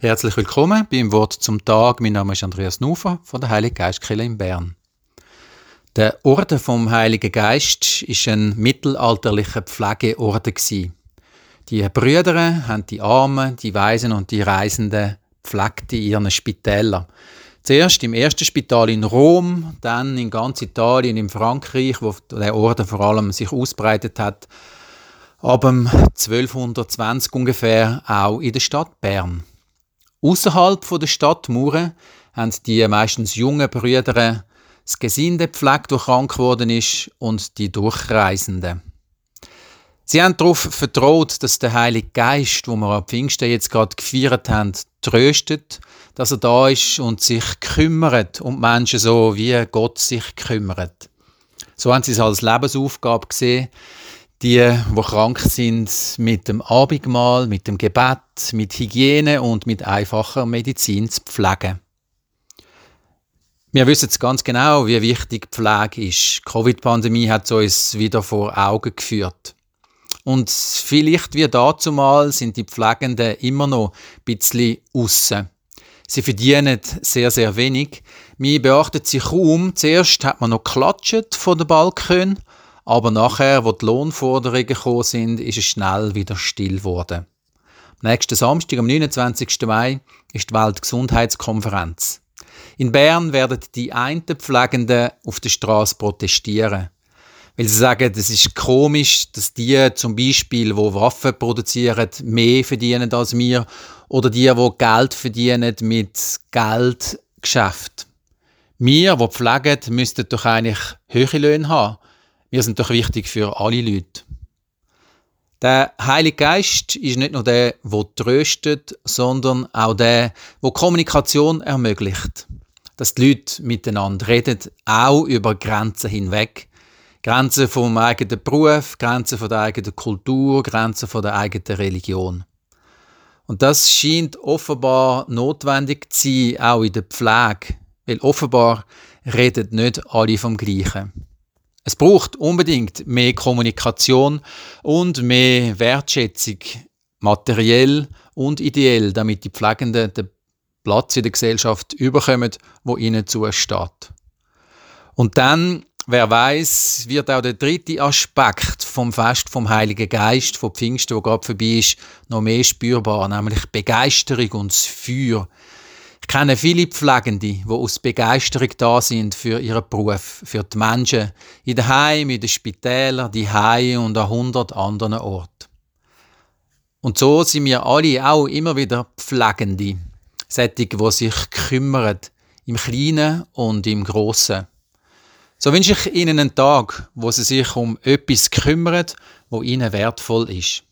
Herzlich willkommen beim Wort zum Tag. Mein Name ist Andreas Nufer von der Heilige Geistkirche in Bern. Der Orden vom Heiligen Geist ist ein mittelalterlicher Pflegeorden Die Brüder haben die Armen, die Weisen und die Reisenden pflegt in ihren Spitälern. Zuerst im ersten Spital in Rom, dann in ganz Italien, in Frankreich, wo der Orden vor allem sich ausbreitet hat, ab 1220 ungefähr auch in der Stadt Bern. Außerhalb der Stadtmauern haben die meistens jungen Brüder das Gesinde gepflegt, das krank geworden ist, und die Durchreisenden. Sie haben darauf vertraut, dass der Heilige Geist, wo wir am Pfingsten jetzt gerade gefeiert haben, tröstet, dass er da ist und sich kümmert um die Menschen so, wie Gott sich kümmert. So haben sie es als Lebensaufgabe gesehen, die, die krank sind, mit dem Abendmahl, mit dem Gebet, mit Hygiene und mit einfacher Medizin zu pflegen. Wir wissen jetzt ganz genau, wie wichtig Pflege ist. Die Covid-Pandemie hat es uns wieder vor Augen geführt. Und vielleicht wie dazu mal sind die Pflegenden immer noch ein bisschen aussen. Sie verdienen sehr, sehr wenig. Man beachtet sich kaum. Zuerst hat man noch geklatscht von der Balkon aber nachher, wo die Lohnforderungen gekommen sind, ist es schnell wieder still geworden. Am nächsten Samstag, am 29. Mai, ist die Weltgesundheitskonferenz. In Bern werden die einen Pflegenden auf der Straße protestieren. Weil sie sagen, es ist komisch, dass die zum Beispiel, wo Waffen produzieren, mehr verdienen als wir oder die, wo Geld verdienen mit Geldgeschäft. Wir, die pflegen, müssten doch eigentlich höhere Löhne haben wir sind doch wichtig für alle Leute. Der Heilige Geist ist nicht nur der, der tröstet, sondern auch der, der Kommunikation ermöglicht. Dass die Leute miteinander reden, auch über Grenzen hinweg. Grenzen vom eigenen Beruf, Grenzen von der eigenen Kultur, Grenzen von der eigenen Religion. Und das scheint offenbar notwendig zu sein, auch in der Pflege, weil offenbar reden nicht alle vom Gleichen. Es braucht unbedingt mehr Kommunikation und mehr Wertschätzung, materiell und ideell, damit die Pflegenden den Platz in der Gesellschaft überkommen, wo ihnen zusteht. Und dann, wer weiß, wird auch der dritte Aspekt vom Fest vom Heiligen Geist, vom Pfingsten, wo gerade vorbei ist, noch mehr spürbar, nämlich Begeisterung und das Feuer ich kenne viele Pflegende, die aus Begeisterung da sind für ihren Beruf, für die Menschen, in den Heimen, in den Spitälern, die Heime und an hundert anderen Orten. Und so sind wir alle auch immer wieder Pflegende, solche, die sich kümmern, im Kleinen und im Grossen. So wünsche ich Ihnen einen Tag, wo Sie sich um etwas kümmern, wo Ihnen wertvoll ist.